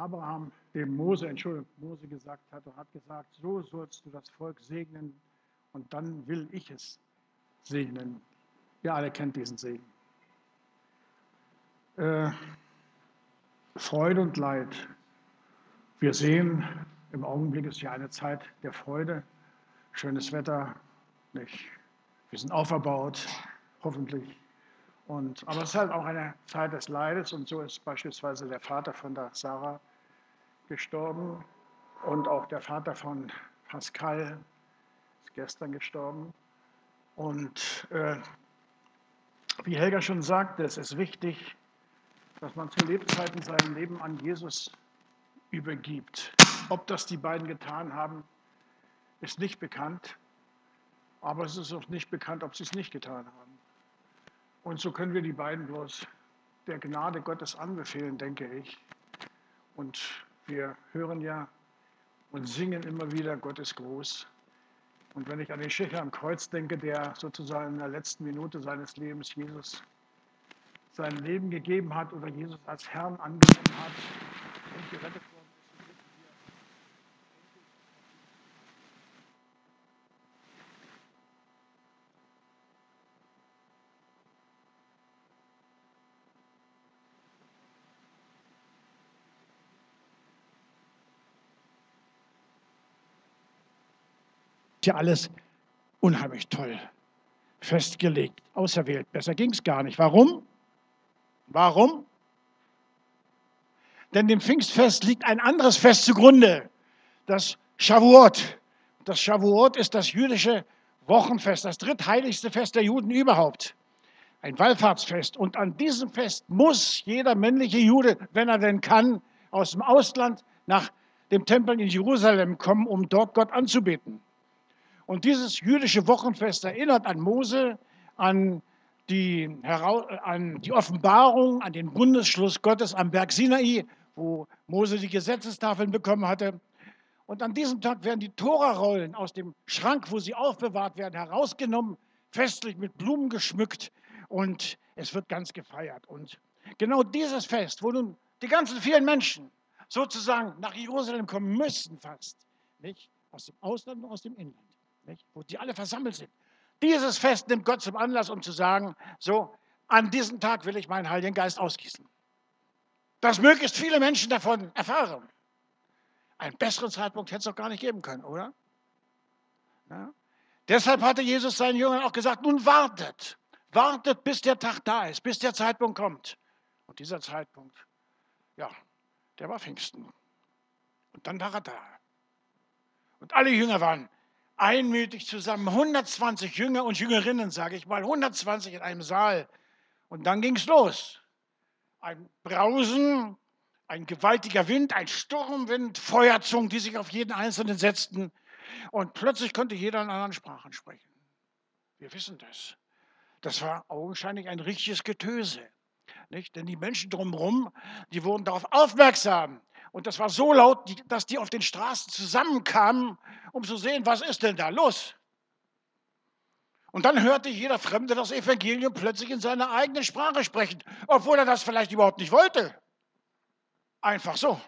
Abraham, dem Mose, Entschuldigung, Mose gesagt hat und hat gesagt, so sollst du das Volk segnen und dann will ich es segnen. Ihr alle kennt diesen Segen. Äh, Freude und Leid. Wir sehen, im Augenblick ist ja eine Zeit der Freude, schönes Wetter, nicht? Wir sind auferbaut, hoffentlich. Und, aber es ist halt auch eine Zeit des Leides und so ist beispielsweise der Vater von der Sarah gestorben und auch der Vater von Pascal ist gestern gestorben. Und äh, wie Helga schon sagte, es ist wichtig, dass man zu Lebzeiten sein Leben an Jesus übergibt. Ob das die beiden getan haben, ist nicht bekannt, aber es ist auch nicht bekannt, ob sie es nicht getan haben. Und so können wir die beiden bloß der Gnade Gottes anbefehlen, denke ich. Und wir hören ja und singen immer wieder, Gott ist groß. Und wenn ich an den Schächer am Kreuz denke, der sozusagen in der letzten Minute seines Lebens Jesus sein Leben gegeben hat oder Jesus als Herrn angenommen hat und gerettet worden ja alles unheimlich toll festgelegt, auserwählt. Besser ging es gar nicht. Warum? Warum? Denn dem Pfingstfest liegt ein anderes Fest zugrunde, das Shavuot. Das Shavuot ist das jüdische Wochenfest, das drittheiligste Fest der Juden überhaupt. Ein Wallfahrtsfest. Und an diesem Fest muss jeder männliche Jude, wenn er denn kann, aus dem Ausland nach dem Tempel in Jerusalem kommen, um dort Gott anzubeten. Und dieses jüdische Wochenfest erinnert an Mose, an die, an die Offenbarung, an den Bundesschluss Gottes am Berg Sinai, wo Mose die Gesetzestafeln bekommen hatte. Und an diesem Tag werden die Torarollen aus dem Schrank, wo sie aufbewahrt werden, herausgenommen, festlich mit Blumen geschmückt und es wird ganz gefeiert. Und genau dieses Fest, wo nun die ganzen vielen Menschen sozusagen nach Jerusalem kommen müssen fast, nicht? aus dem Ausland und aus dem Inland nicht? wo die alle versammelt sind. Dieses Fest nimmt Gott zum Anlass, um zu sagen, so, an diesem Tag will ich meinen Heiligen Geist ausgießen. Dass möglichst viele Menschen davon erfahren. Einen besseren Zeitpunkt hätte es doch gar nicht geben können, oder? Ja? Deshalb hatte Jesus seinen Jüngern auch gesagt, nun wartet, wartet, bis der Tag da ist, bis der Zeitpunkt kommt. Und dieser Zeitpunkt, ja, der war Pfingsten. Und dann war er da. Und alle Jünger waren einmütig zusammen, 120 Jünger und Jüngerinnen, sage ich mal, 120 in einem Saal. Und dann ging es los. Ein Brausen, ein gewaltiger Wind, ein Sturmwind, Feuerzungen, die sich auf jeden Einzelnen setzten. Und plötzlich konnte jeder in anderen Sprachen sprechen. Wir wissen das. Das war augenscheinlich ein richtiges Getöse. Nicht? Denn die Menschen drumherum, die wurden darauf aufmerksam. Und das war so laut, dass die auf den Straßen zusammenkamen, um zu sehen, was ist denn da los? Und dann hörte jeder Fremde das Evangelium plötzlich in seiner eigenen Sprache sprechen, obwohl er das vielleicht überhaupt nicht wollte. Einfach so.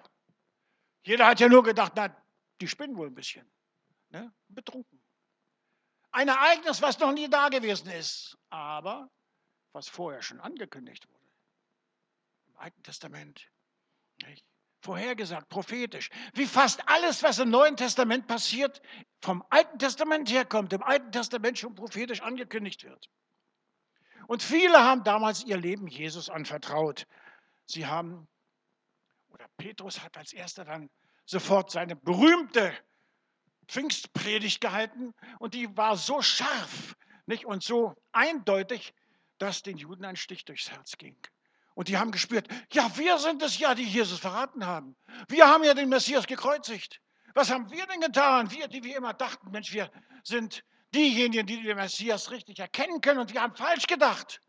Jeder hat ja nur gedacht, na, die spinnen wohl ein bisschen. Ne? Betrunken. Ein Ereignis, was noch nie da gewesen ist, aber was vorher schon angekündigt wurde. Im Alten Testament. Nicht? Vorhergesagt, prophetisch. Wie fast alles, was im Neuen Testament passiert, vom Alten Testament herkommt, im Alten Testament schon prophetisch angekündigt wird. Und viele haben damals ihr Leben Jesus anvertraut. Sie haben, oder Petrus hat als erster dann sofort seine berühmte Pfingstpredigt gehalten und die war so scharf nicht, und so eindeutig, dass den Juden ein Stich durchs Herz ging. Und die haben gespürt, ja, wir sind es ja, die Jesus verraten haben. Wir haben ja den Messias gekreuzigt. Was haben wir denn getan? Wir, die wir immer dachten, Mensch, wir sind diejenigen, die den Messias richtig erkennen können und wir haben falsch gedacht.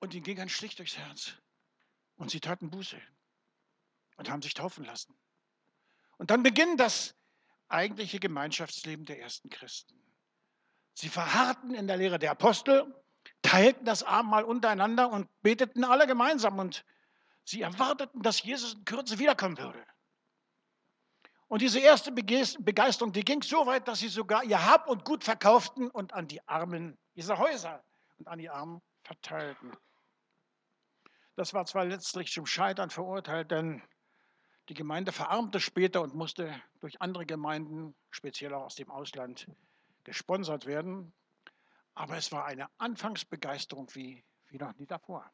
Und ihnen ging ein Stich durchs Herz. Und sie taten Buße und haben sich taufen lassen. Und dann beginnt das eigentliche Gemeinschaftsleben der ersten Christen. Sie verharrten in der Lehre der Apostel, teilten das Abendmahl untereinander und beteten alle gemeinsam. Und Sie erwarteten, dass Jesus in Kürze wiederkommen würde. Und diese erste Begeisterung, die ging so weit, dass sie sogar ihr Hab und Gut verkauften und an die Armen dieser Häuser und an die Armen verteilten. Das war zwar letztlich zum Scheitern verurteilt, denn die Gemeinde verarmte später und musste durch andere Gemeinden, speziell auch aus dem Ausland, gesponsert werden. Aber es war eine Anfangsbegeisterung wie, wie noch nie davor.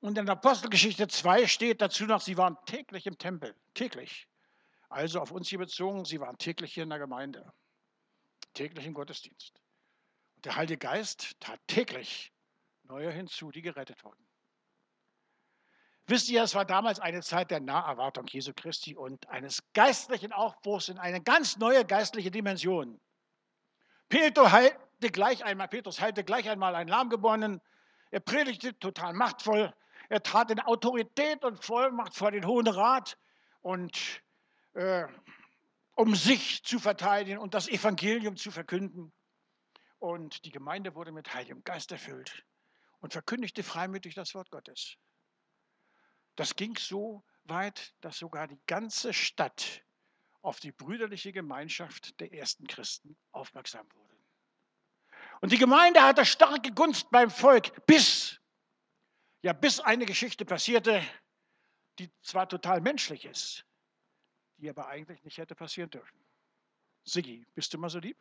Und in Apostelgeschichte 2 steht dazu noch, sie waren täglich im Tempel, täglich. Also auf uns hier bezogen, sie waren täglich hier in der Gemeinde, täglich im Gottesdienst. Und der Heilige Geist tat täglich neue hinzu, die gerettet wurden. Wisst ihr, es war damals eine Zeit der Naherwartung Jesu Christi und eines geistlichen Aufbruchs in eine ganz neue geistliche Dimension. Heilte gleich einmal, Petrus heilte gleich einmal einen Lahmgeborenen. Er predigte total machtvoll. Er trat in Autorität und Vollmacht vor den Hohen Rat und äh, um sich zu verteidigen und das Evangelium zu verkünden. Und die Gemeinde wurde mit Heiligem Geist erfüllt und verkündigte freimütig das Wort Gottes. Das ging so weit, dass sogar die ganze Stadt auf die brüderliche Gemeinschaft der ersten Christen aufmerksam wurde. Und die Gemeinde hatte starke Gunst beim Volk, bis, ja, bis eine Geschichte passierte, die zwar total menschlich ist, die aber eigentlich nicht hätte passieren dürfen. Siggi, bist du mal so lieb?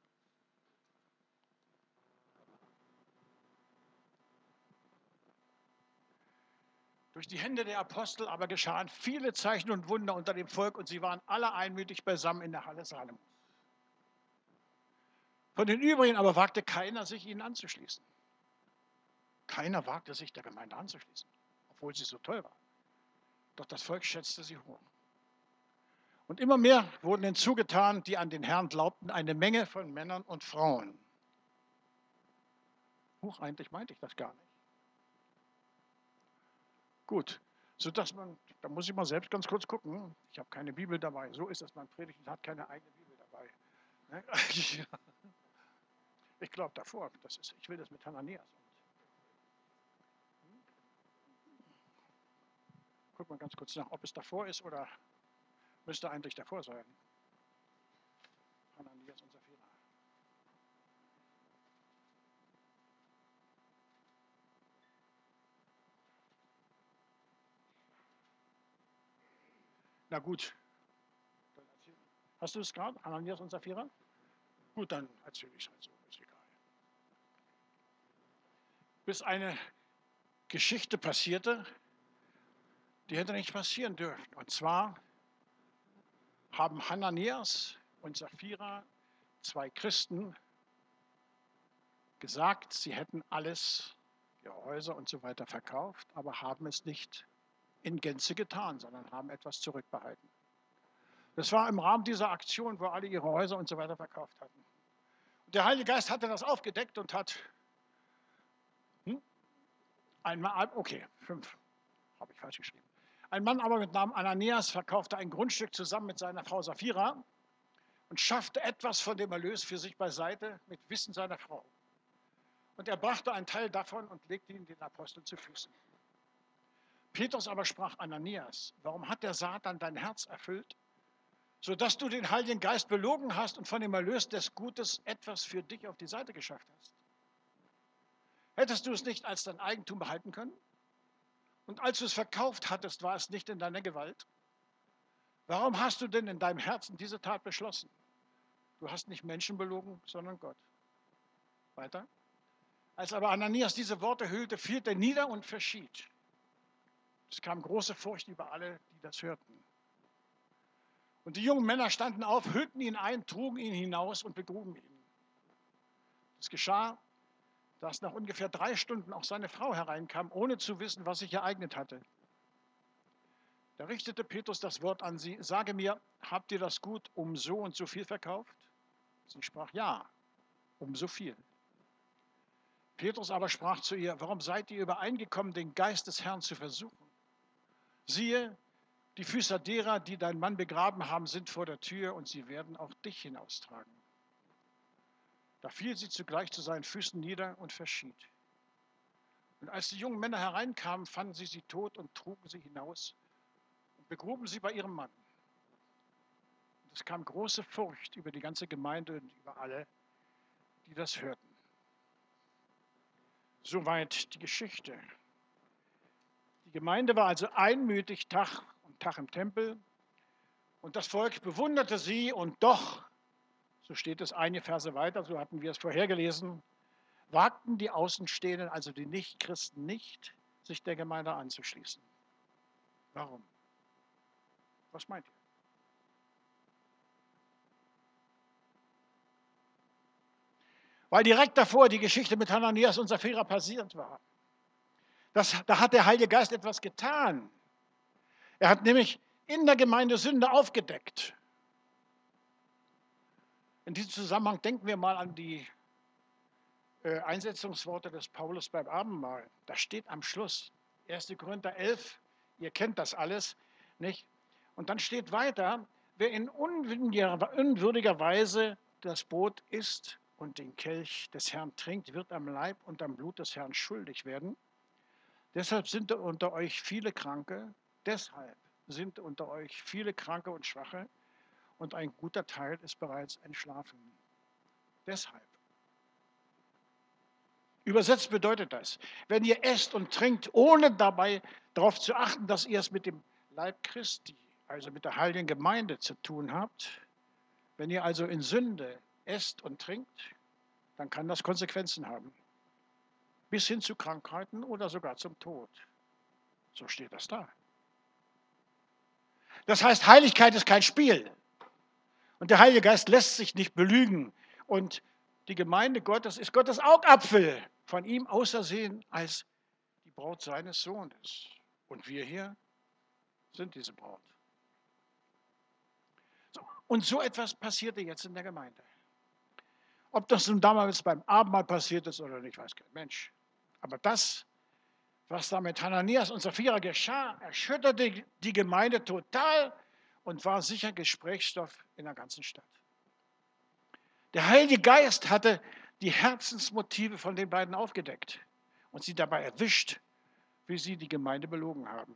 Durch die Hände der Apostel aber geschahen viele Zeichen und Wunder unter dem Volk und sie waren alle einmütig beisammen in der Halle Salomos. Von den übrigen aber wagte keiner, sich ihnen anzuschließen. Keiner wagte sich der Gemeinde anzuschließen, obwohl sie so toll war. Doch das Volk schätzte sie hoch. Und immer mehr wurden hinzugetan, die an den Herrn glaubten, eine Menge von Männern und Frauen. Huch, eigentlich meinte ich das gar nicht. Gut, sodass man, da muss ich mal selbst ganz kurz gucken, ich habe keine Bibel dabei, so ist es, man predigt und hat keine eigene Bibel dabei. Ich glaube davor, das ist, ich will das mit Hananias. Guck mal ganz kurz nach, ob es davor ist oder müsste eigentlich davor sein. Hananias und Sapphira. Na gut. Hast du es gerade, Ananias und Sapphira? Gut, dann erzähle ich es halt so, ist egal. Bis eine Geschichte passierte, die hätte nicht passieren dürfen. Und zwar haben Hananias und Sapphira, zwei Christen, gesagt, sie hätten alles, ihre Häuser und so weiter verkauft, aber haben es nicht in Gänze getan, sondern haben etwas zurückbehalten. Das war im Rahmen dieser Aktion, wo alle ihre Häuser und so weiter verkauft hatten. Und der Heilige Geist hatte das aufgedeckt und hat einmal, okay, fünf, habe ich falsch geschrieben. Ein Mann aber mit Namen Ananias verkaufte ein Grundstück zusammen mit seiner Frau Sapphira und schaffte etwas von dem Erlös für sich beiseite mit Wissen seiner Frau. Und er brachte einen Teil davon und legte ihn den Aposteln zu Füßen. Petrus aber sprach Ananias, warum hat der Satan dein Herz erfüllt, sodass du den Heiligen Geist belogen hast und von dem Erlös des Gutes etwas für dich auf die Seite geschafft hast? Hättest du es nicht als dein Eigentum behalten können? Und als du es verkauft hattest, war es nicht in deiner Gewalt? Warum hast du denn in deinem Herzen diese Tat beschlossen? Du hast nicht Menschen belogen, sondern Gott. Weiter. Als aber Ananias diese Worte hüllte, fiel er nieder und verschied. Es kam große Furcht über alle, die das hörten. Und die jungen Männer standen auf, hüllten ihn ein, trugen ihn hinaus und begruben ihn. Es geschah, dass nach ungefähr drei Stunden auch seine Frau hereinkam, ohne zu wissen, was sich ereignet hatte. Da richtete Petrus das Wort an sie, sage mir, habt ihr das Gut um so und so viel verkauft? Sie sprach, ja, um so viel. Petrus aber sprach zu ihr, warum seid ihr übereingekommen, den Geist des Herrn zu versuchen? Siehe, die Füße derer, die deinen Mann begraben haben, sind vor der Tür und sie werden auch dich hinaustragen. Da fiel sie zugleich zu seinen Füßen nieder und verschied. Und als die jungen Männer hereinkamen, fanden sie sie tot und trugen sie hinaus und begruben sie bei ihrem Mann. Und es kam große Furcht über die ganze Gemeinde und über alle, die das hörten. Soweit die Geschichte. Die Gemeinde war also einmütig Tag und Tag im Tempel und das Volk bewunderte sie und doch, so steht es einige Verse weiter, so hatten wir es vorher gelesen, wagten die Außenstehenden, also die Nichtchristen, nicht, sich der Gemeinde anzuschließen. Warum? Was meint ihr? Weil direkt davor die Geschichte mit Hananias und Sapphira passiert war. Das, da hat der Heilige Geist etwas getan. Er hat nämlich in der Gemeinde Sünde aufgedeckt. In diesem Zusammenhang denken wir mal an die äh, Einsetzungsworte des Paulus beim Abendmahl. Da steht am Schluss 1. Korinther 11, ihr kennt das alles, nicht? Und dann steht weiter, wer in unwürdiger Weise das Brot isst und den Kelch des Herrn trinkt, wird am Leib und am Blut des Herrn schuldig werden. Deshalb sind unter euch viele Kranke, deshalb sind unter euch viele Kranke und Schwache und ein guter Teil ist bereits entschlafen. Deshalb. Übersetzt bedeutet das, wenn ihr esst und trinkt, ohne dabei darauf zu achten, dass ihr es mit dem Leib Christi, also mit der heiligen Gemeinde zu tun habt, wenn ihr also in Sünde esst und trinkt, dann kann das Konsequenzen haben. Bis hin zu Krankheiten oder sogar zum Tod. So steht das da. Das heißt, Heiligkeit ist kein Spiel. Und der Heilige Geist lässt sich nicht belügen. Und die Gemeinde Gottes ist Gottes Augapfel von ihm ausersehen als die Braut seines Sohnes. Und wir hier sind diese Braut. So, und so etwas passierte jetzt in der Gemeinde. Ob das nun damals beim Abendmahl passiert ist oder nicht, weiß kein Mensch. Aber das, was da mit Hananias und Sapphira geschah, erschütterte die Gemeinde total und war sicher Gesprächsstoff in der ganzen Stadt. Der Heilige Geist hatte die Herzensmotive von den beiden aufgedeckt und sie dabei erwischt, wie sie die Gemeinde belogen haben.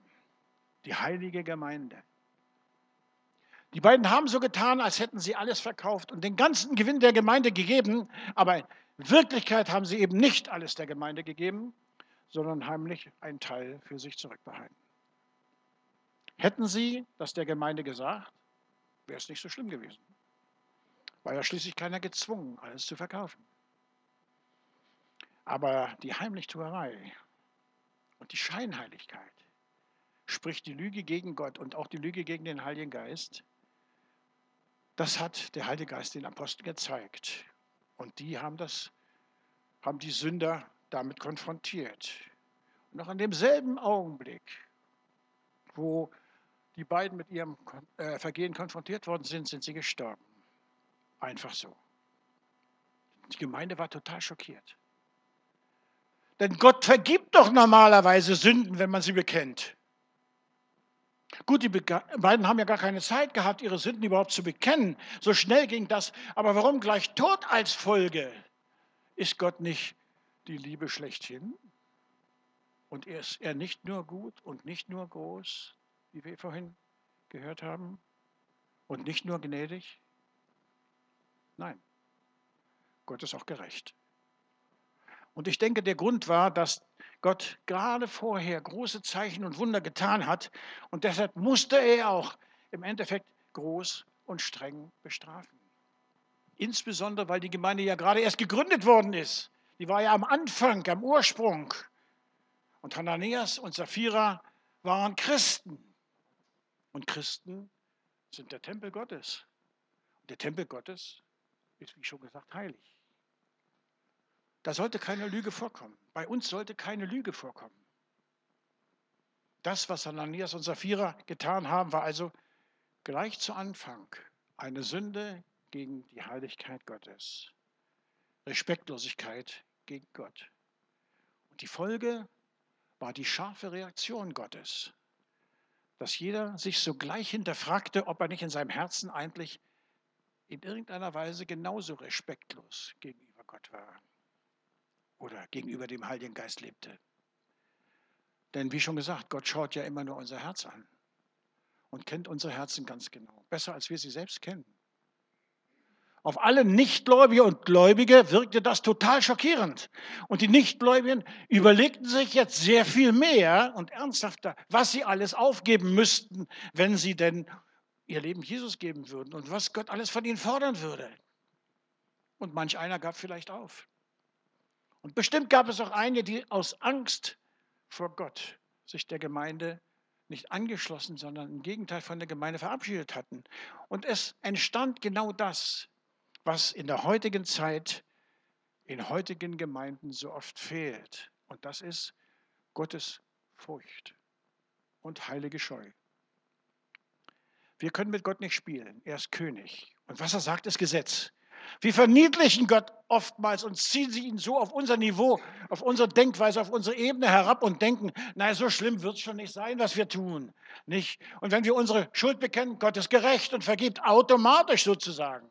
Die heilige Gemeinde. Die beiden haben so getan, als hätten sie alles verkauft und den ganzen Gewinn der Gemeinde gegeben, aber in Wirklichkeit haben sie eben nicht alles der Gemeinde gegeben, sondern heimlich einen Teil für sich zurückbehalten. Hätten sie das der Gemeinde gesagt, wäre es nicht so schlimm gewesen. War ja schließlich keiner gezwungen, alles zu verkaufen. Aber die Heimlichtuerei und die Scheinheiligkeit, sprich die Lüge gegen Gott und auch die Lüge gegen den Heiligen Geist, das hat der Heilige Geist den Aposteln gezeigt. Und die haben das, haben die Sünder damit konfrontiert. Und noch in demselben Augenblick, wo die beiden mit ihrem äh, Vergehen konfrontiert worden sind, sind sie gestorben. Einfach so. Die Gemeinde war total schockiert. Denn Gott vergibt doch normalerweise Sünden, wenn man sie bekennt. Gut, die beiden haben ja gar keine Zeit gehabt, ihre Sünden überhaupt zu bekennen. So schnell ging das. Aber warum gleich Tod als Folge? Ist Gott nicht die Liebe schlechthin? Und ist er nicht nur gut und nicht nur groß, wie wir vorhin gehört haben? Und nicht nur gnädig? Nein, Gott ist auch gerecht. Und ich denke, der Grund war, dass Gott gerade vorher große Zeichen und Wunder getan hat und deshalb musste er auch im Endeffekt groß und streng bestrafen. Insbesondere, weil die Gemeinde ja gerade erst gegründet worden ist. Die war ja am Anfang, am Ursprung. Und Hananias und Sapphira waren Christen. Und Christen sind der Tempel Gottes. Und der Tempel Gottes ist, wie schon gesagt, heilig. Da sollte keine Lüge vorkommen. Bei uns sollte keine Lüge vorkommen. Das, was Ananias und Sapphira getan haben, war also gleich zu Anfang eine Sünde gegen die Heiligkeit Gottes. Respektlosigkeit gegen Gott. Und die Folge war die scharfe Reaktion Gottes, dass jeder sich sogleich hinterfragte, ob er nicht in seinem Herzen eigentlich in irgendeiner Weise genauso respektlos gegenüber Gott war oder gegenüber dem Heiligen Geist lebte. Denn wie schon gesagt, Gott schaut ja immer nur unser Herz an und kennt unsere Herzen ganz genau, besser als wir sie selbst kennen. Auf alle Nichtgläubige und Gläubige wirkte das total schockierend. Und die Nichtgläubigen überlegten sich jetzt sehr viel mehr und ernsthafter, was sie alles aufgeben müssten, wenn sie denn ihr Leben Jesus geben würden und was Gott alles von ihnen fordern würde. Und manch einer gab vielleicht auf. Und bestimmt gab es auch einige, die aus Angst vor Gott sich der Gemeinde nicht angeschlossen, sondern im Gegenteil von der Gemeinde verabschiedet hatten. Und es entstand genau das, was in der heutigen Zeit in heutigen Gemeinden so oft fehlt. Und das ist Gottes Furcht und heilige Scheu. Wir können mit Gott nicht spielen. Er ist König. Und was er sagt, ist Gesetz. Wir verniedlichen Gott oftmals und ziehen sie ihn so auf unser Niveau, auf unsere Denkweise, auf unsere Ebene herab und denken, naja, so schlimm wird es schon nicht sein, was wir tun. Nicht? Und wenn wir unsere Schuld bekennen, Gott ist gerecht und vergibt automatisch sozusagen.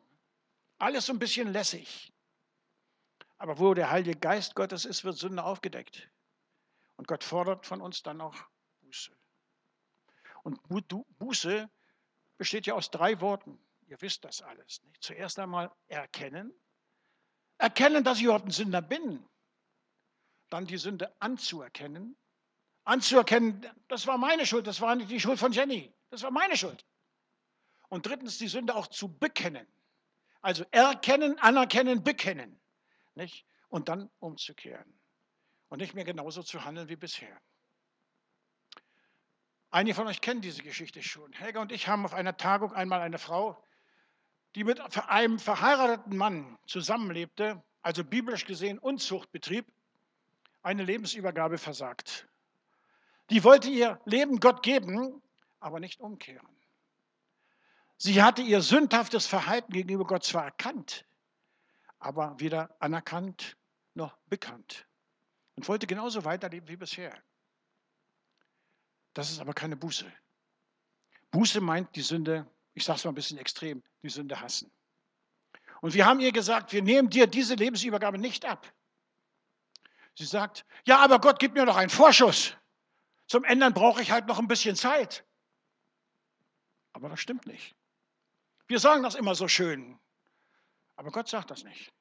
Alles so ein bisschen lässig. Aber wo der Heilige Geist Gottes ist, wird Sünde aufgedeckt. Und Gott fordert von uns dann auch Buße. Und Buße besteht ja aus drei Worten. Ihr wisst das alles. Nicht? Zuerst einmal erkennen. Erkennen, dass ich überhaupt ein Sünder bin. Dann die Sünde anzuerkennen. Anzuerkennen, das war meine Schuld, das war nicht die Schuld von Jenny. Das war meine Schuld. Und drittens die Sünde auch zu bekennen. Also erkennen, anerkennen, bekennen. Nicht? Und dann umzukehren. Und nicht mehr genauso zu handeln wie bisher. Einige von euch kennen diese Geschichte schon. Helga und ich haben auf einer Tagung einmal eine Frau, die mit einem verheirateten Mann zusammenlebte, also biblisch gesehen Unzucht betrieb, eine Lebensübergabe versagt. Die wollte ihr Leben Gott geben, aber nicht umkehren. Sie hatte ihr sündhaftes Verhalten gegenüber Gott zwar erkannt, aber weder anerkannt noch bekannt und wollte genauso weiterleben wie bisher. Das ist aber keine Buße. Buße meint die Sünde, ich sage es mal ein bisschen extrem, die Sünde hassen. Und wir haben ihr gesagt, wir nehmen dir diese Lebensübergabe nicht ab. Sie sagt, ja, aber Gott gibt mir noch einen Vorschuss. Zum Ändern brauche ich halt noch ein bisschen Zeit. Aber das stimmt nicht. Wir sagen das immer so schön, aber Gott sagt das nicht.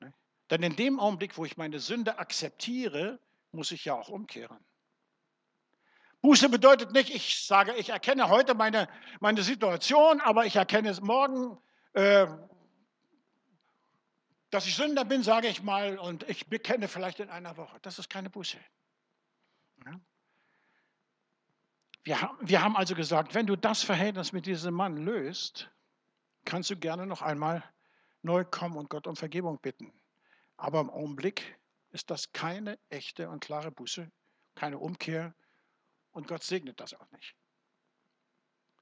Ne? Denn in dem Augenblick, wo ich meine Sünde akzeptiere, muss ich ja auch umkehren. Buße bedeutet nicht, ich sage, ich erkenne heute meine, meine Situation, aber ich erkenne es morgen, äh, dass ich Sünder bin, sage ich mal, und ich bekenne vielleicht in einer Woche. Das ist keine Buße. Ja? Wir, wir haben also gesagt, wenn du das Verhältnis mit diesem Mann löst, kannst du gerne noch einmal neu kommen und Gott um Vergebung bitten. Aber im Augenblick ist das keine echte und klare Buße, keine Umkehr und Gott segnet das auch nicht.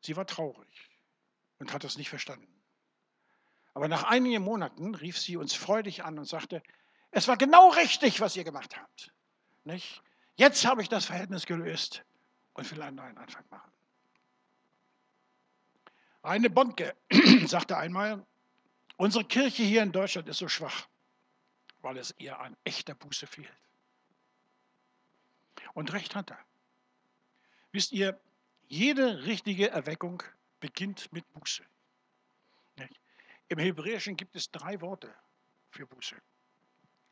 Sie war traurig und hat das nicht verstanden. Aber nach einigen Monaten rief sie uns freudig an und sagte, es war genau richtig, was ihr gemacht habt. Nicht? Jetzt habe ich das Verhältnis gelöst und will einen neuen Anfang machen. Eine Bonke sagte einmal, unsere Kirche hier in Deutschland ist so schwach, weil es ihr an echter Buße fehlt. Und recht hat er. Wisst ihr, jede richtige Erweckung beginnt mit Buße. Im Hebräischen gibt es drei Worte für Buße.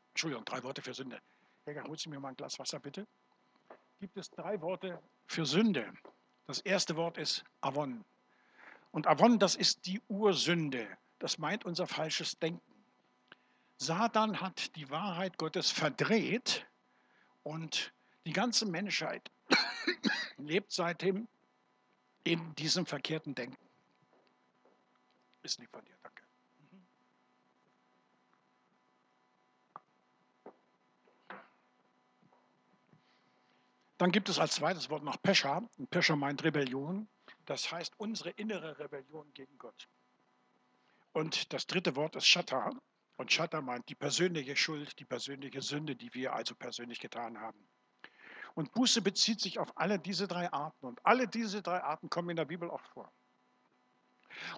Entschuldigung, drei Worte für Sünde. Jäger, holst du mir mal ein Glas Wasser, bitte? Gibt es drei Worte für Sünde. Das erste Wort ist Avon. Und Avon, das ist die Ursünde. Das meint unser falsches Denken. Satan hat die Wahrheit Gottes verdreht und die ganze Menschheit lebt seitdem in diesem verkehrten Denken. Ist nicht von dir, danke. Dann gibt es als zweites Wort noch Pescha. Pescha meint Rebellion. Das heißt unsere innere Rebellion gegen Gott. Und das dritte Wort ist Shatta. Und Shatta meint die persönliche Schuld, die persönliche Sünde, die wir also persönlich getan haben. Und Buße bezieht sich auf alle diese drei Arten. Und alle diese drei Arten kommen in der Bibel auch vor.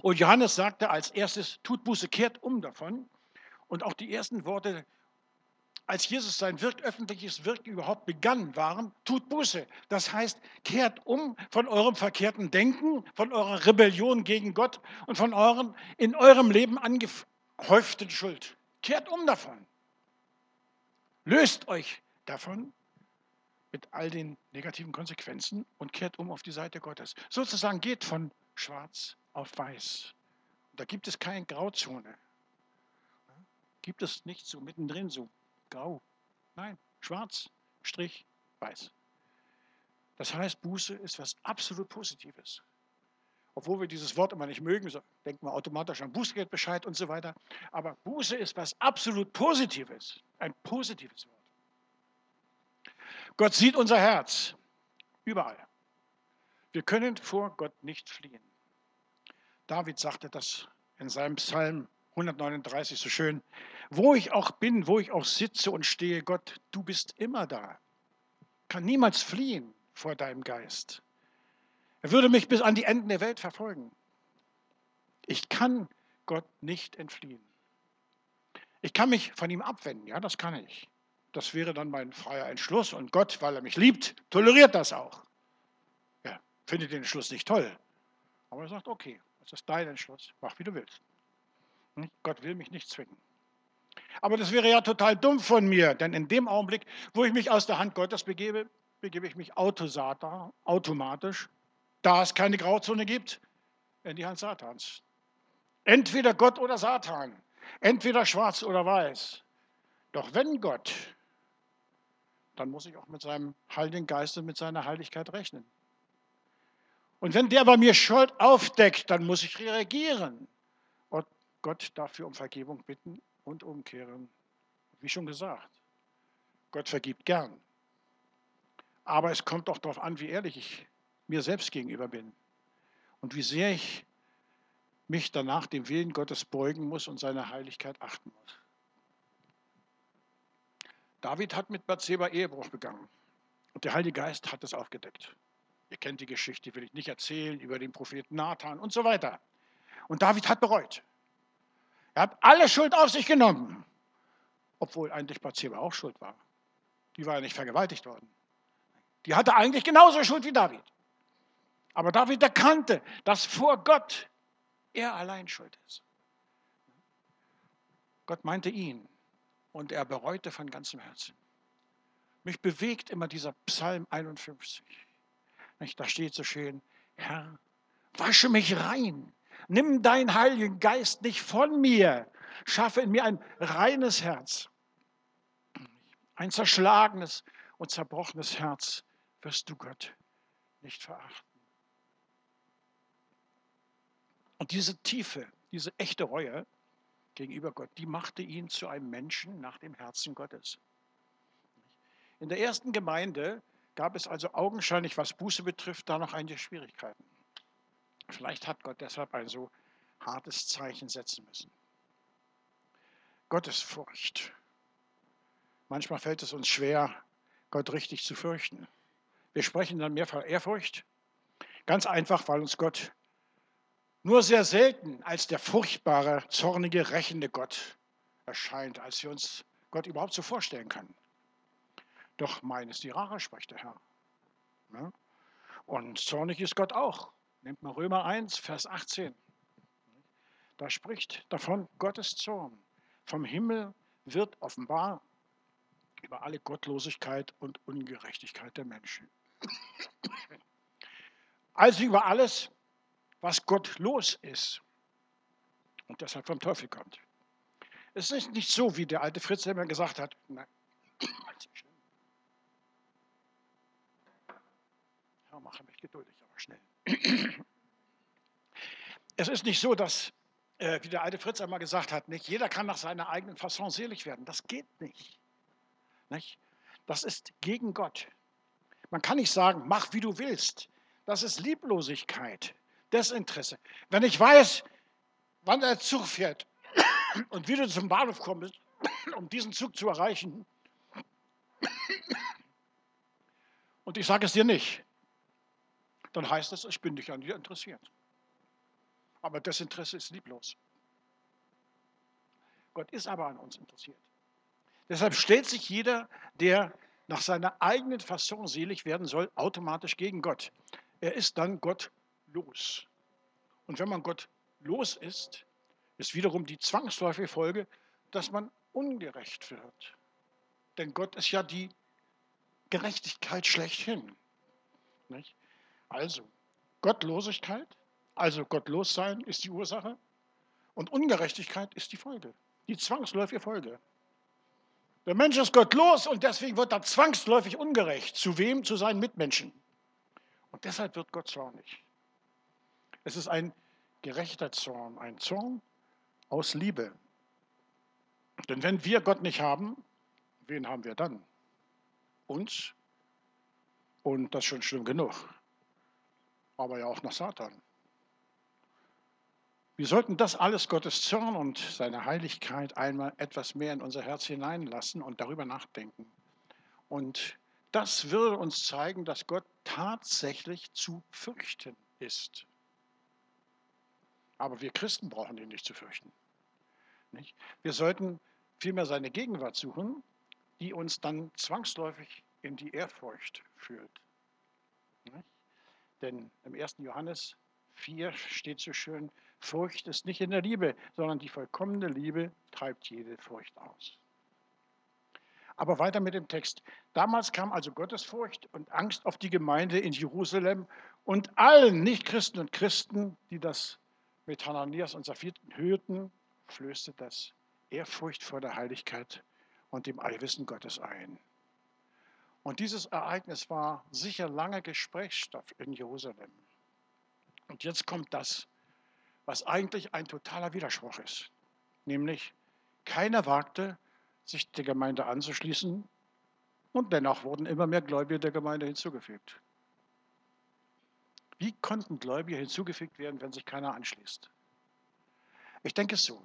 Und Johannes sagte als erstes, tut Buße, kehrt um davon. Und auch die ersten Worte als Jesus sein Wirk, öffentliches Wirken überhaupt begann, waren, tut Buße. Das heißt, kehrt um von eurem verkehrten Denken, von eurer Rebellion gegen Gott und von euren in eurem Leben angehäuften Schuld. Kehrt um davon. Löst euch davon mit all den negativen Konsequenzen und kehrt um auf die Seite Gottes. Sozusagen geht von schwarz auf weiß. Da gibt es keine Grauzone. Gibt es nicht so mittendrin so grau. Nein, schwarz, Strich, weiß. Das heißt, Buße ist was absolut Positives. Obwohl wir dieses Wort immer nicht mögen, so denken wir automatisch an Bußgeldbescheid und so weiter. Aber Buße ist was absolut Positives. Ein positives Wort. Gott sieht unser Herz. Überall. Wir können vor Gott nicht fliehen. David sagte das in seinem Psalm 139 so schön. Wo ich auch bin, wo ich auch sitze und stehe, Gott, du bist immer da. Kann niemals fliehen vor deinem Geist. Er würde mich bis an die Enden der Welt verfolgen. Ich kann Gott nicht entfliehen. Ich kann mich von ihm abwenden, ja, das kann ich. Das wäre dann mein freier Entschluss und Gott, weil er mich liebt, toleriert das auch. Ja, findet den Entschluss nicht toll. Aber er sagt, okay, das ist dein Entschluss, mach wie du willst. Gott will mich nicht zwingen. Aber das wäre ja total dumm von mir, denn in dem Augenblick, wo ich mich aus der Hand Gottes begebe, begebe ich mich automatisch, da es keine Grauzone gibt, in die Hand Satans. Entweder Gott oder Satan, entweder schwarz oder weiß. Doch wenn Gott, dann muss ich auch mit seinem Heiligen Geist und mit seiner Heiligkeit rechnen. Und wenn der bei mir Schuld aufdeckt, dann muss ich reagieren Gott dafür um Vergebung bitten und umkehren. Wie schon gesagt, Gott vergibt gern. Aber es kommt doch darauf an, wie ehrlich ich mir selbst gegenüber bin und wie sehr ich mich danach dem Willen Gottes beugen muss und seine Heiligkeit achten muss. David hat mit Bathseba Ehebruch begangen und der Heilige Geist hat es aufgedeckt. Ihr kennt die Geschichte, will ich nicht erzählen, über den Propheten Nathan und so weiter. Und David hat bereut. Er hat alle Schuld auf sich genommen, obwohl eigentlich Bathseba auch schuld war. Die war ja nicht vergewaltigt worden. Die hatte eigentlich genauso Schuld wie David. Aber David erkannte, dass vor Gott er allein schuld ist. Gott meinte ihn und er bereute von ganzem Herzen. Mich bewegt immer dieser Psalm 51. Da steht so schön, Herr, wasche mich rein Nimm deinen Heiligen Geist nicht von mir. Schaffe in mir ein reines Herz. Ein zerschlagenes und zerbrochenes Herz wirst du Gott nicht verachten. Und diese Tiefe, diese echte Reue gegenüber Gott, die machte ihn zu einem Menschen nach dem Herzen Gottes. In der ersten Gemeinde gab es also augenscheinlich, was Buße betrifft, da noch einige Schwierigkeiten. Vielleicht hat Gott deshalb ein so hartes Zeichen setzen müssen. Gottesfurcht. Manchmal fällt es uns schwer, Gott richtig zu fürchten. Wir sprechen dann mehr von Ehrfurcht. Ganz einfach, weil uns Gott nur sehr selten als der furchtbare, zornige, rächende Gott erscheint, als wir uns Gott überhaupt so vorstellen können. Doch mein ist die Rache, spricht der Herr. Und zornig ist Gott auch. Nehmt mal Römer 1, Vers 18. Da spricht davon Gottes Zorn. Vom Himmel wird offenbar über alle Gottlosigkeit und Ungerechtigkeit der Menschen. Also über alles, was gottlos ist und deshalb vom Teufel kommt. Es ist nicht so, wie der alte Fritz immer gesagt hat. Nein. Ja, mache mich geduldig. Es ist nicht so, dass, äh, wie der alte Fritz einmal gesagt hat, nicht jeder kann nach seiner eigenen Fasson selig werden. Das geht nicht. nicht. Das ist gegen Gott. Man kann nicht sagen, mach wie du willst. Das ist Lieblosigkeit, Desinteresse. Wenn ich weiß, wann der Zug fährt und wie du zum Bahnhof kommst, um diesen Zug zu erreichen, und ich sage es dir nicht, dann heißt das, ich bin nicht an dir interessiert. Aber das Interesse ist lieblos. Gott ist aber an uns interessiert. Deshalb stellt sich jeder, der nach seiner eigenen Fasson selig werden soll, automatisch gegen Gott. Er ist dann Gott los. Und wenn man Gott los ist, ist wiederum die zwangsläufige Folge, dass man ungerecht wird. Denn Gott ist ja die Gerechtigkeit schlechthin. Nicht? Also, Gottlosigkeit, also gottlos sein, ist die Ursache und Ungerechtigkeit ist die Folge, die zwangsläufige Folge. Der Mensch ist gottlos und deswegen wird er zwangsläufig ungerecht. Zu wem? Zu seinen Mitmenschen. Und deshalb wird Gott zornig. Es ist ein gerechter Zorn, ein Zorn aus Liebe. Denn wenn wir Gott nicht haben, wen haben wir dann? Uns. Und das ist schon schlimm genug. Aber ja auch noch Satan. Wir sollten das alles Gottes Zorn und seine Heiligkeit einmal etwas mehr in unser Herz hineinlassen und darüber nachdenken. Und das würde uns zeigen, dass Gott tatsächlich zu fürchten ist. Aber wir Christen brauchen ihn nicht zu fürchten. Nicht? Wir sollten vielmehr seine Gegenwart suchen, die uns dann zwangsläufig in die Ehrfurcht führt. Nicht? Denn im 1. Johannes 4 steht so schön, Furcht ist nicht in der Liebe, sondern die vollkommene Liebe treibt jede Furcht aus. Aber weiter mit dem Text. Damals kam also Gottesfurcht und Angst auf die Gemeinde in Jerusalem und allen Nichtchristen und Christen, die das mit Hananias und Saphir hörten, flößte das Ehrfurcht vor der Heiligkeit und dem Allwissen Gottes ein. Und dieses Ereignis war sicher lange Gesprächsstoff in Jerusalem. Und jetzt kommt das, was eigentlich ein totaler Widerspruch ist. Nämlich, keiner wagte, sich der Gemeinde anzuschließen und dennoch wurden immer mehr Gläubige der Gemeinde hinzugefügt. Wie konnten Gläubige hinzugefügt werden, wenn sich keiner anschließt? Ich denke es so.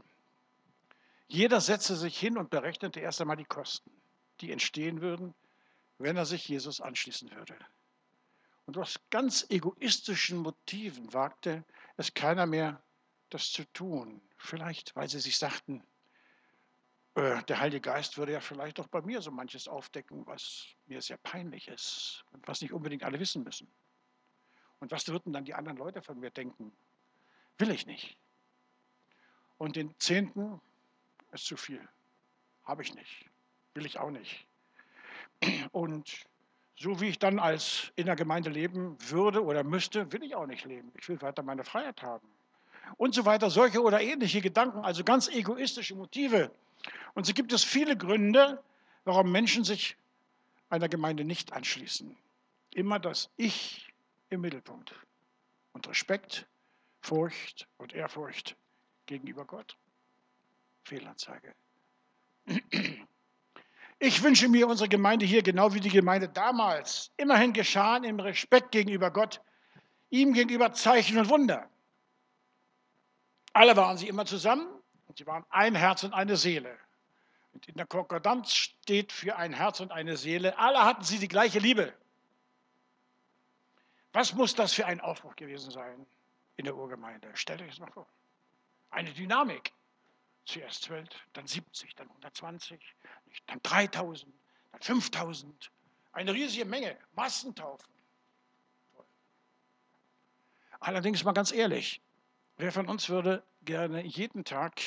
Jeder setzte sich hin und berechnete erst einmal die Kosten, die entstehen würden, wenn er sich Jesus anschließen würde. Und aus ganz egoistischen Motiven wagte es keiner mehr, das zu tun. Vielleicht, weil sie sich sagten, äh, der Heilige Geist würde ja vielleicht auch bei mir so manches aufdecken, was mir sehr peinlich ist und was nicht unbedingt alle wissen müssen. Und was würden dann die anderen Leute von mir denken? Will ich nicht. Und den Zehnten ist zu viel. Habe ich nicht. Will ich auch nicht. Und so wie ich dann als in der Gemeinde leben würde oder müsste, will ich auch nicht leben. Ich will weiter meine Freiheit haben. Und so weiter, solche oder ähnliche Gedanken, also ganz egoistische Motive. Und so gibt es viele Gründe, warum Menschen sich einer Gemeinde nicht anschließen. Immer das Ich im Mittelpunkt. Und Respekt, Furcht und Ehrfurcht gegenüber Gott. Fehlanzeige. Ich wünsche mir unsere Gemeinde hier genau wie die Gemeinde damals. Immerhin geschahen im Respekt gegenüber Gott, ihm gegenüber Zeichen und Wunder. Alle waren sie immer zusammen und sie waren ein Herz und eine Seele. Und in der Konkordanz steht für ein Herz und eine Seele. Alle hatten sie die gleiche Liebe. Was muss das für ein Aufbruch gewesen sein in der Urgemeinde? Stellt euch das mal vor. Eine Dynamik. Zuerst 12, dann 70, dann 120, dann 3000, dann 5000. Eine riesige Menge, Massentaufen. Allerdings mal ganz ehrlich, wer von uns würde gerne jeden Tag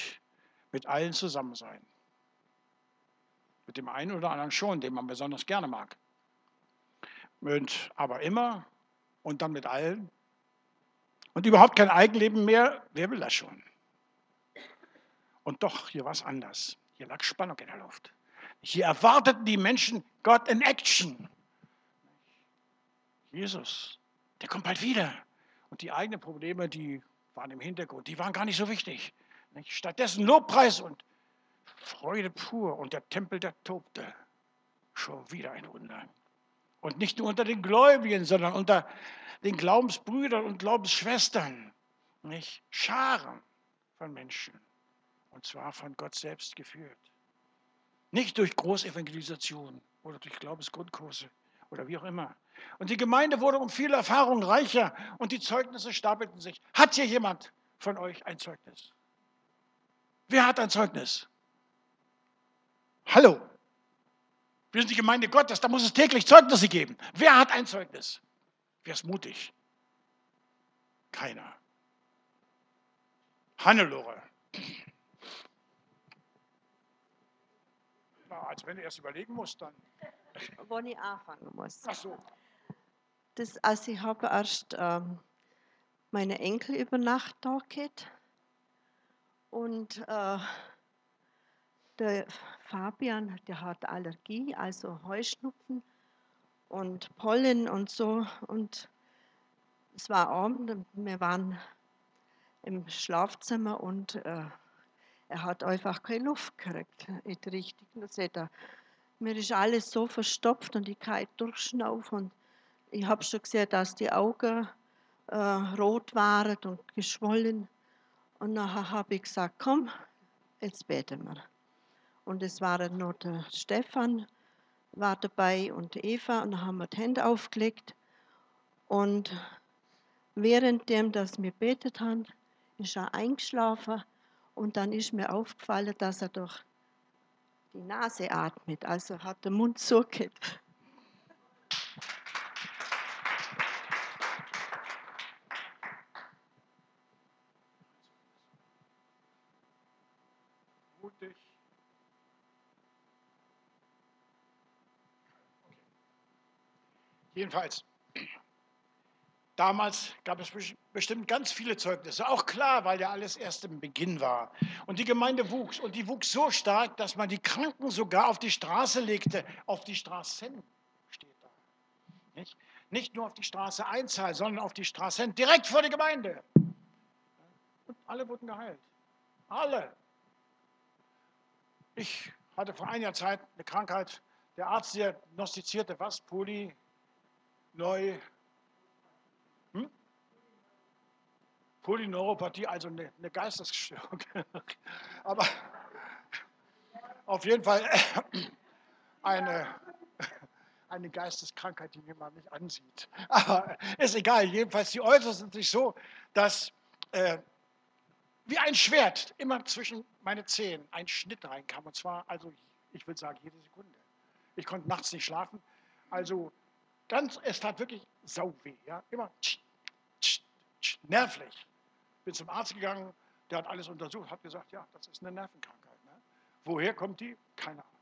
mit allen zusammen sein? Mit dem einen oder anderen schon, den man besonders gerne mag. Und, aber immer und dann mit allen. Und überhaupt kein Eigenleben mehr, wer will das schon? Und doch, hier war es anders. Hier lag Spannung in der Luft. Hier erwarteten die Menschen Gott in Action. Jesus, der kommt bald wieder. Und die eigenen Probleme, die waren im Hintergrund, die waren gar nicht so wichtig. Stattdessen Lobpreis und Freude pur und der Tempel, der tobte. Schon wieder ein Wunder. Und nicht nur unter den Gläubigen, sondern unter den Glaubensbrüdern und Glaubensschwestern. Nicht? Scharen von Menschen. Und zwar von Gott selbst geführt. Nicht durch Großevangelisation oder durch Glaubensgrundkurse oder wie auch immer. Und die Gemeinde wurde um viel Erfahrung reicher und die Zeugnisse stapelten sich. Hat hier jemand von euch ein Zeugnis? Wer hat ein Zeugnis? Hallo, Wir sind die Gemeinde Gottes, da muss es täglich Zeugnisse geben. Wer hat ein Zeugnis? Wer ist mutig? Keiner. Hannelore. Na, als wenn du erst überlegen musst, dann. Wo ich anfangen muss. Ach so. Das, also ich habe erst ähm, meine Enkel über Nacht da gehabt. Und äh, der Fabian, der hat Allergie, also Heuschnupfen und Pollen und so. Und es war Abend und wir waren im Schlafzimmer und äh, er hat einfach keine Luft gekriegt der richtigen Seite. Mir ist alles so verstopft und ich kann nicht durchschnaufen. Und ich habe schon gesehen, dass die Augen äh, rot waren und geschwollen. Und nachher habe ich gesagt, komm, jetzt beten wir. Und es waren nur der Stefan war dabei und Eva und dann haben wir die Hände aufgelegt. Und währenddem, dass wir betet haben, ist er eingeschlafen und dann ist mir aufgefallen, dass er durch die Nase atmet, also hat der Mund mutig. Jedenfalls, damals gab es bestimmt ganz viele Zeugnisse. Auch klar, weil ja alles erst im Beginn war. Und die Gemeinde wuchs. Und die wuchs so stark, dass man die Kranken sogar auf die Straße legte. Auf die Straßen steht da. Nicht, Nicht nur auf die Straße Einzahl, sondern auf die Straßen direkt vor der Gemeinde. Und alle wurden geheilt. Alle. Ich hatte vor einiger Zeit eine Krankheit. Der Arzt diagnostizierte was? Poly, neu, Polyneuropathie, also eine, eine Geistesstörung. Aber auf jeden Fall eine, eine Geisteskrankheit, die man nicht ansieht. Aber ist egal. Jedenfalls, die äußerten sich so, dass äh, wie ein Schwert immer zwischen meine Zehen ein Schnitt reinkam. Und zwar, also ich würde sagen, jede Sekunde. Ich konnte nachts nicht schlafen. Also ganz, es tat wirklich sau weh. Ja? Immer tsch, tsch, tsch, nervlich. Bin zum Arzt gegangen, der hat alles untersucht, hat gesagt, ja, das ist eine Nervenkrankheit. Ne? Woher kommt die? Keine Ahnung.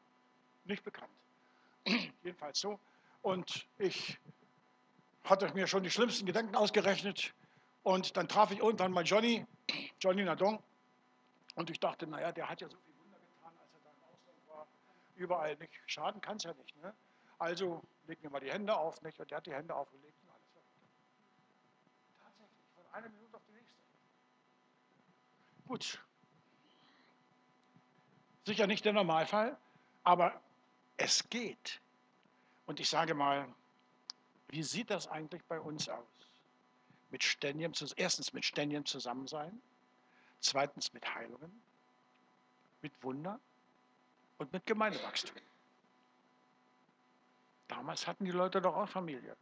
Nicht bekannt. Jedenfalls so. Und ich hatte mir schon die schlimmsten Gedanken ausgerechnet. Und dann traf ich irgendwann mal Johnny, Johnny Nadon. Und ich dachte, naja, der hat ja so viel Wunder getan, als er da im Ausland war. Überall nicht. Schaden kann es ja nicht. Ne? Also leg mir mal die Hände auf. Nicht? Und der hat die Hände aufgelegt und alles war gut. Tatsächlich, von einer Minute. Gut. Sicher nicht der Normalfall, aber es geht. Und ich sage mal, wie sieht das eigentlich bei uns aus? Mit ständigem, erstens mit ständigem Zusammensein, zweitens mit Heilungen, mit Wunder und mit Gemeindewachstum. Damals hatten die Leute doch auch Familie.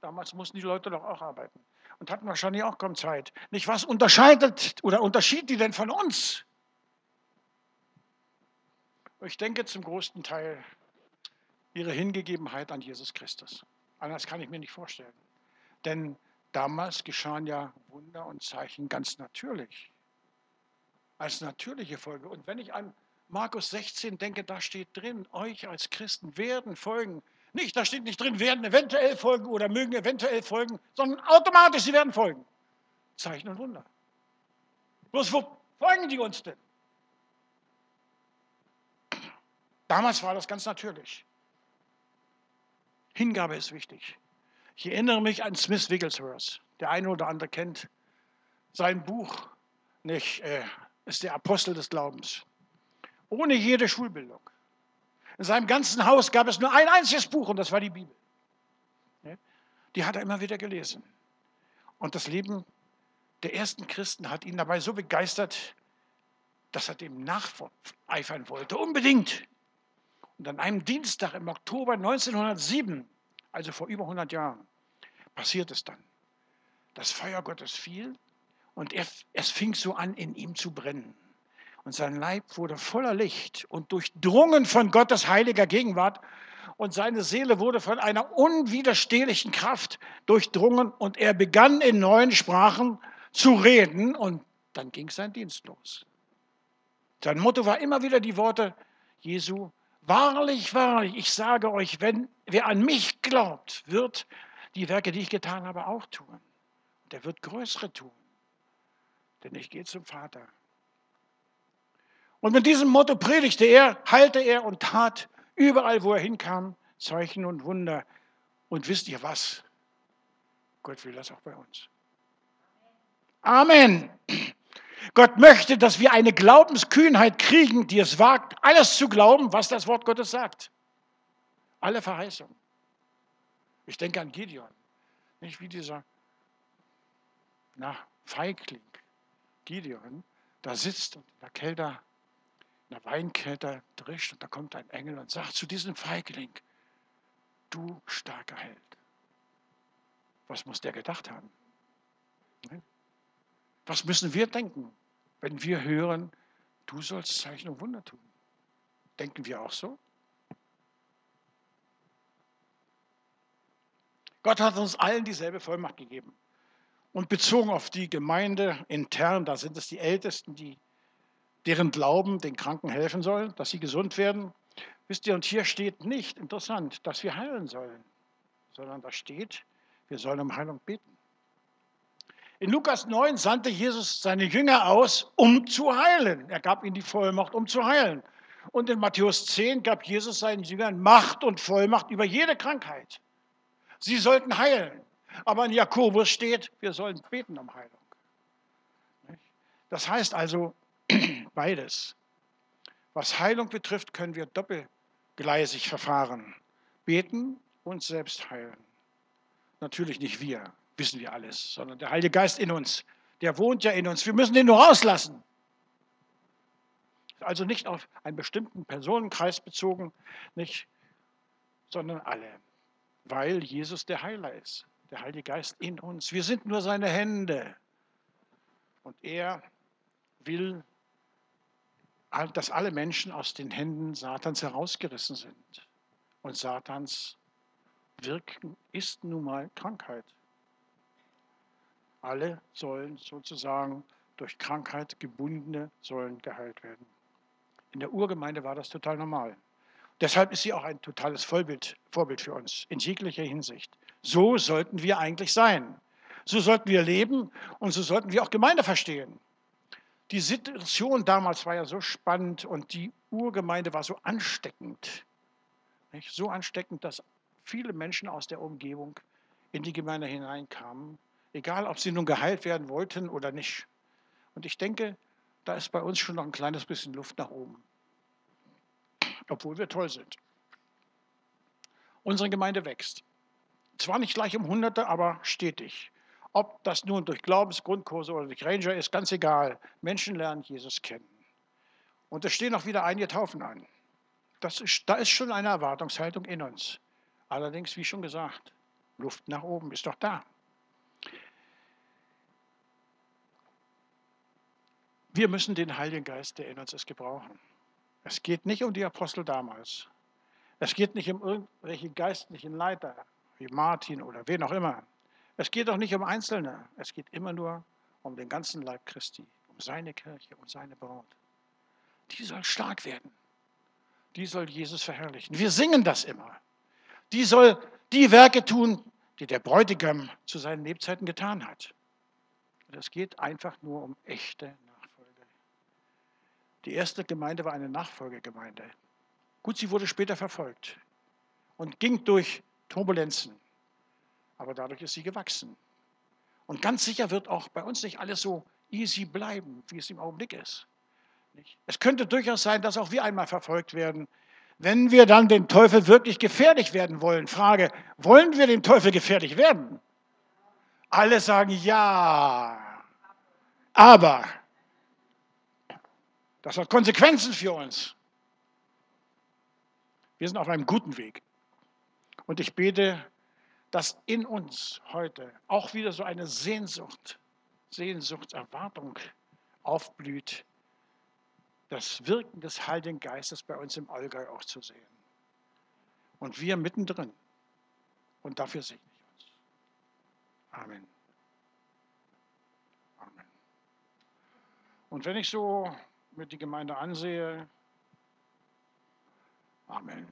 Damals mussten die Leute doch auch arbeiten und hatten wahrscheinlich auch kaum Zeit. Nicht was unterscheidet oder unterschied die denn von uns? Ich denke zum größten Teil ihre Hingegebenheit an Jesus Christus. Anders kann ich mir nicht vorstellen. Denn damals geschahen ja Wunder und Zeichen ganz natürlich. Als natürliche Folge. Und wenn ich an Markus 16 denke, da steht drin, euch als Christen werden folgen. Nicht, da steht nicht drin, werden eventuell folgen oder mögen eventuell folgen, sondern automatisch, sie werden folgen. Zeichen und Wunder. Bloß wo folgen die uns denn? Damals war das ganz natürlich. Hingabe ist wichtig. Ich erinnere mich an Smith Wigglesworth. Der eine oder andere kennt sein Buch, nicht, äh, ist der Apostel des Glaubens. Ohne jede Schulbildung. In seinem ganzen Haus gab es nur ein einziges Buch und das war die Bibel. Die hat er immer wieder gelesen. Und das Leben der ersten Christen hat ihn dabei so begeistert, dass er dem nacheifern wollte, unbedingt. Und an einem Dienstag im Oktober 1907, also vor über 100 Jahren, passiert es dann. Das Feuer Gottes fiel und es fing so an, in ihm zu brennen. Und sein Leib wurde voller Licht und durchdrungen von Gottes heiliger Gegenwart. und seine Seele wurde von einer unwiderstehlichen Kraft durchdrungen und er begann in neuen Sprachen zu reden und dann ging sein Dienst los. Sein Motto war immer wieder die Worte Jesu, wahrlich, wahrlich, ich sage euch, wenn wer an mich glaubt, wird die Werke, die ich getan habe, auch tun. Und er wird größere tun, denn ich gehe zum Vater. Und mit diesem Motto predigte er, heilte er und tat überall, wo er hinkam, Zeichen und Wunder. Und wisst ihr was? Gott will das auch bei uns. Amen. Gott möchte, dass wir eine Glaubenskühnheit kriegen, die es wagt, alles zu glauben, was das Wort Gottes sagt. Alle Verheißungen. Ich denke an Gideon. Nicht wie dieser na, Feigling Gideon da sitzt und in der Kälte, in der Weinkälte drischt und da kommt ein Engel und sagt zu diesem Feigling, du starker Held. Was muss der gedacht haben? Was müssen wir denken, wenn wir hören, du sollst Zeichen und Wunder tun? Denken wir auch so? Gott hat uns allen dieselbe Vollmacht gegeben. Und bezogen auf die Gemeinde intern, da sind es die Ältesten, die, deren Glauben den Kranken helfen soll, dass sie gesund werden. Wisst ihr, und hier steht nicht, interessant, dass wir heilen sollen, sondern da steht, wir sollen um Heilung beten. In Lukas 9 sandte Jesus seine Jünger aus, um zu heilen. Er gab ihnen die Vollmacht, um zu heilen. Und in Matthäus 10 gab Jesus seinen Jüngern Macht und Vollmacht über jede Krankheit. Sie sollten heilen. Aber in Jakobus steht, wir sollen beten um Heilung. Das heißt also beides. Was Heilung betrifft, können wir doppelgleisig verfahren. Beten und selbst heilen. Natürlich nicht wir, wissen wir alles, sondern der Heilige Geist in uns. Der wohnt ja in uns. Wir müssen den nur rauslassen. Also nicht auf einen bestimmten Personenkreis bezogen, nicht, sondern alle, weil Jesus der Heiler ist der Heilige Geist in uns. Wir sind nur seine Hände. Und er will, dass alle Menschen aus den Händen Satans herausgerissen sind. Und Satans Wirken ist nun mal Krankheit. Alle sollen sozusagen durch Krankheit gebundene sollen geheilt werden. In der Urgemeinde war das total normal. Deshalb ist sie auch ein totales Vorbild, Vorbild für uns in jeglicher Hinsicht. So sollten wir eigentlich sein. So sollten wir leben und so sollten wir auch Gemeinde verstehen. Die Situation damals war ja so spannend und die Urgemeinde war so ansteckend. Nicht? So ansteckend, dass viele Menschen aus der Umgebung in die Gemeinde hineinkamen, egal ob sie nun geheilt werden wollten oder nicht. Und ich denke, da ist bei uns schon noch ein kleines bisschen Luft nach oben, obwohl wir toll sind. Unsere Gemeinde wächst. Zwar nicht gleich um Hunderte, aber stetig. Ob das nun durch Glaubensgrundkurse oder durch Ranger ist, ganz egal. Menschen lernen Jesus kennen. Und es stehen auch wieder einige Taufen an. Das ist, da ist schon eine Erwartungshaltung in uns. Allerdings, wie schon gesagt, Luft nach oben ist doch da. Wir müssen den Heiligen Geist, der in uns ist, gebrauchen. Es geht nicht um die Apostel damals. Es geht nicht um irgendwelche geistlichen Leiter, wie Martin oder wen auch immer. Es geht auch nicht um Einzelne, es geht immer nur um den ganzen Leib Christi, um seine Kirche, um seine Braut. Die soll stark werden. Die soll Jesus verherrlichen. Wir singen das immer. Die soll die Werke tun, die der Bräutigam zu seinen Lebzeiten getan hat. Und es geht einfach nur um echte Nachfolge. Die erste Gemeinde war eine Nachfolgegemeinde. Gut, sie wurde später verfolgt und ging durch Turbulenzen. Aber dadurch ist sie gewachsen. Und ganz sicher wird auch bei uns nicht alles so easy bleiben, wie es im Augenblick ist. Es könnte durchaus sein, dass auch wir einmal verfolgt werden. Wenn wir dann dem Teufel wirklich gefährlich werden wollen, Frage, wollen wir dem Teufel gefährlich werden? Alle sagen ja. Aber das hat Konsequenzen für uns. Wir sind auf einem guten Weg. Und ich bete, dass in uns heute auch wieder so eine Sehnsucht, Sehnsuchtserwartung aufblüht, das Wirken des Heiligen Geistes bei uns im Allgäu auch zu sehen. Und wir mittendrin. Und dafür segne ich uns. Amen. Amen. Und wenn ich so mir die Gemeinde ansehe, Amen.